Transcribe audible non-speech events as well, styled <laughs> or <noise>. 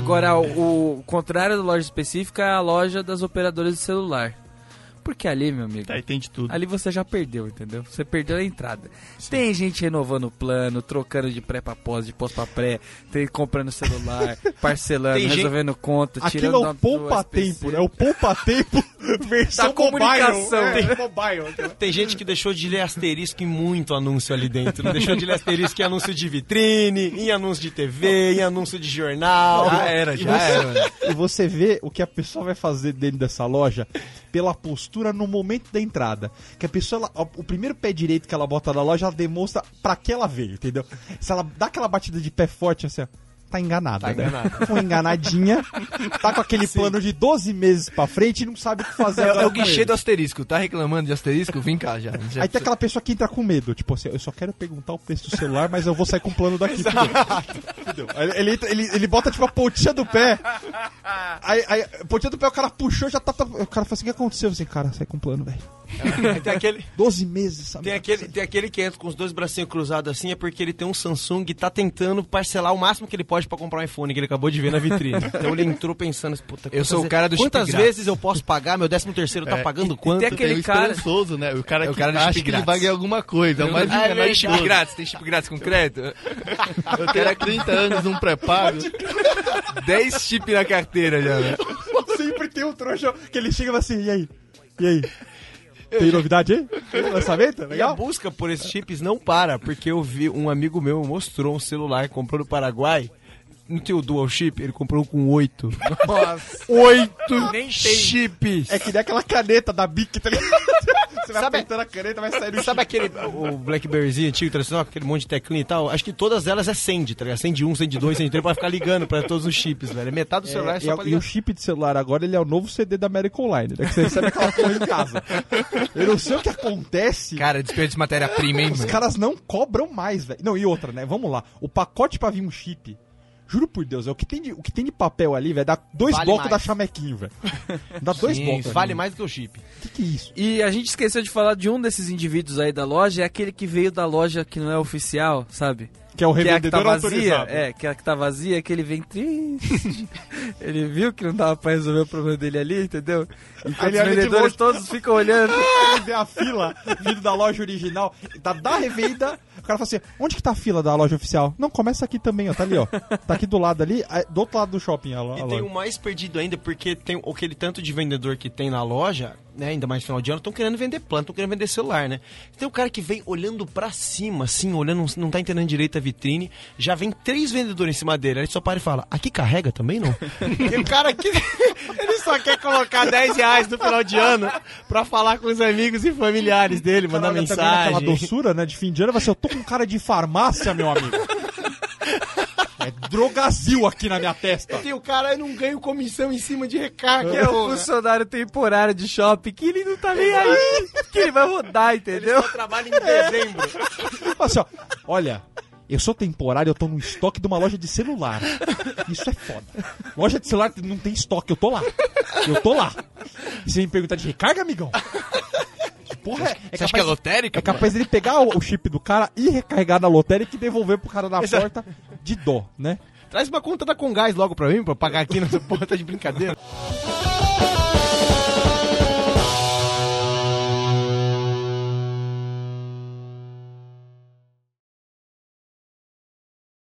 Agora, o, contrário da loja específica é a loja das operadoras de celular. Porque ali, meu amigo, Aí tem de tudo. ali você já perdeu, entendeu? Você perdeu a entrada. Tem gente renovando o plano, trocando de pré pra pós, de pós pra pré, tem comprando celular, <laughs> parcelando, Tem gente- resolvendo conta, Aquilo tirando é o poupa-tempo, né? O poupa-tempo <laughs> versão Da comunicação. mobile. É, mobile. Tem gente que deixou de ler asterisco em muito anúncio ali dentro. Não deixou de ler asterisco em anúncio de vitrine, em anúncio de TV, em anúncio de jornal. Já era, E já era. você, <laughs> e você vê o que a pessoa vai fazer dentro dessa loja pela postura no momento da entrada. Que a pessoa, ela- o primeiro pé direito que ela bota na loja, ela demonstra pra que ela veio, entendeu? Se ela dá aquela batida de pé forte assim, ó, tá enganada, Tá né? enganada. Foi enganadinha, tá com aquele plano de 12 meses pra frente e não sabe o que fazer. É, é o guichê do asterisco. Tá reclamando de asterisco? Vem cá já. Já- Aí tem aquela pessoa que entra com medo, tipo assim, eu só quero perguntar o preço do celular, mas eu vou sair com o plano daqui. Ele, entra- ele, ele bota tipo a pontinha do pé. Aí, aí a pontinha do pé, o cara puxou, já tá. tá- o cara fala assim: o que aconteceu? Eu assim, cara, sai com o plano, velho. <laughs> Tem aquele, 12 meses, sabe? tem, aquele, tem aquele que entra com os dois bracinhos cruzados assim, é porque ele tem um Samsung e tá tentando parcelar o máximo que ele pode pra comprar um iPhone que ele acabou de ver na vitrine. <laughs> Então ele entrou pensando, puta, Eu sou o quantas cara do Quantas grátis. vezes eu posso pagar? Meu 13 terceiro tá É, pagando e quanto? tem aquele- Tem o cara- esperançoso, né? O cara É o que cara do acha chip que ele grátis. vai ganhar alguma coisa. É o mais Ah, enganado tem chip grátis, tem chip grátis com crédito? Eu tenho há 30 anos um pré-pago. 10 chip na carteira já, né? <laughs> Sempre tem um trouxa que ele chega e fala assim: e aí? E aí? Tem novidade aí? Tem lançamento? E a Legal? busca por esses chips não para, porque eu vi um amigo meu mostrou um celular, comprou no Paraguai. Não tem o dual chip, ele comprou com oito. Nossa. Oito Nem tem. chips! É que nem aquela caneta da Bic, tá ligado? Você vai Sabe- apertando a caneta, vai sair no <laughs> Sabe aquele o Blackberryzinho antigo, tradicional, aquele monte de teclinha e tal? Acho que todas elas é Send, tá ligado? Send 1, Send 2, Send 3, pra ficar ligando pra todos os chips, velho. Metade do celular é, É, só e, pra e o ligar. chip de celular agora, ele é o novo CD da American Online, né? Que você recebe aquela porra em casa. Eu não sei o que acontece. Cara, desperdício de matéria-prima, hein, Os mano? caras não cobram mais, velho. Não, e outra, né? Vamos lá. O pacote pra vir um chip, juro por Deus, é o que tem de, o que tem de papel ali, velho, dá dois Vale blocos mais. da chamequinho, velho. <laughs> Dá dois Sim, blocos. Vale ali. mais do que o chip. O que, que é isso? E a gente esqueceu de falar de um desses indivíduos aí da loja, é aquele que veio da loja que não é oficial, sabe? Que é o Que é a que tá revendedor vazia, autorizado. é, que é a que tá vazia, que ele vem triste. <laughs> ele viu que não dava pra resolver o problema dele ali, entendeu? Então Ele os vendedores todos ficam olhando. <laughs> Ele vê a fila vindo da loja original, da, da revenda. O cara fala assim: onde que tá a fila da loja oficial? Não, começa aqui também, ó. Tá ali, ó. Tá aqui do lado ali, do outro lado do shopping, a, a E loja. tem o mais perdido ainda, porque tem aquele tanto de vendedor que tem na loja, né? Ainda mais no final de ano, estão querendo vender plano, estão querendo vender celular, né? Tem o cara que vem olhando pra cima, assim, olhando, não tá entendendo direito a vitrine, já vem três vendedores em cima dele, aí ele só para e fala, aqui carrega também, não? <laughs> e o cara que <laughs> ele só quer colocar 10 reais no final de ano pra falar com os amigos e familiares dele, mandar naquela mensagem. doçura, né, de fim de ano, vai ser, eu tô com um cara de farmácia, meu amigo. Drogazil aqui na minha testa. Tem o cara, eu não ganho comissão em cima de recarga. Que é o funcionário temporário de shopping, que ele não tá nem aí. Que ele vai rodar, entendeu? Só trabalha em dezembro. Assim, ó, olha, eu sou temporário, eu tô no estoque de uma loja de celular. Isso é foda. Loja de celular não tem estoque, eu tô lá. Eu tô lá. E você me perguntar de recarga, amigão? Porra, é, é Você acha que é lotérica? É capaz dele pegar o, o chip do cara e recarregar na lotérica e devolver pro cara na Exato. porta de dó, né? Traz uma conta da Congás logo pra mim, pra pagar aqui nessa <laughs> porra, tá de brincadeira.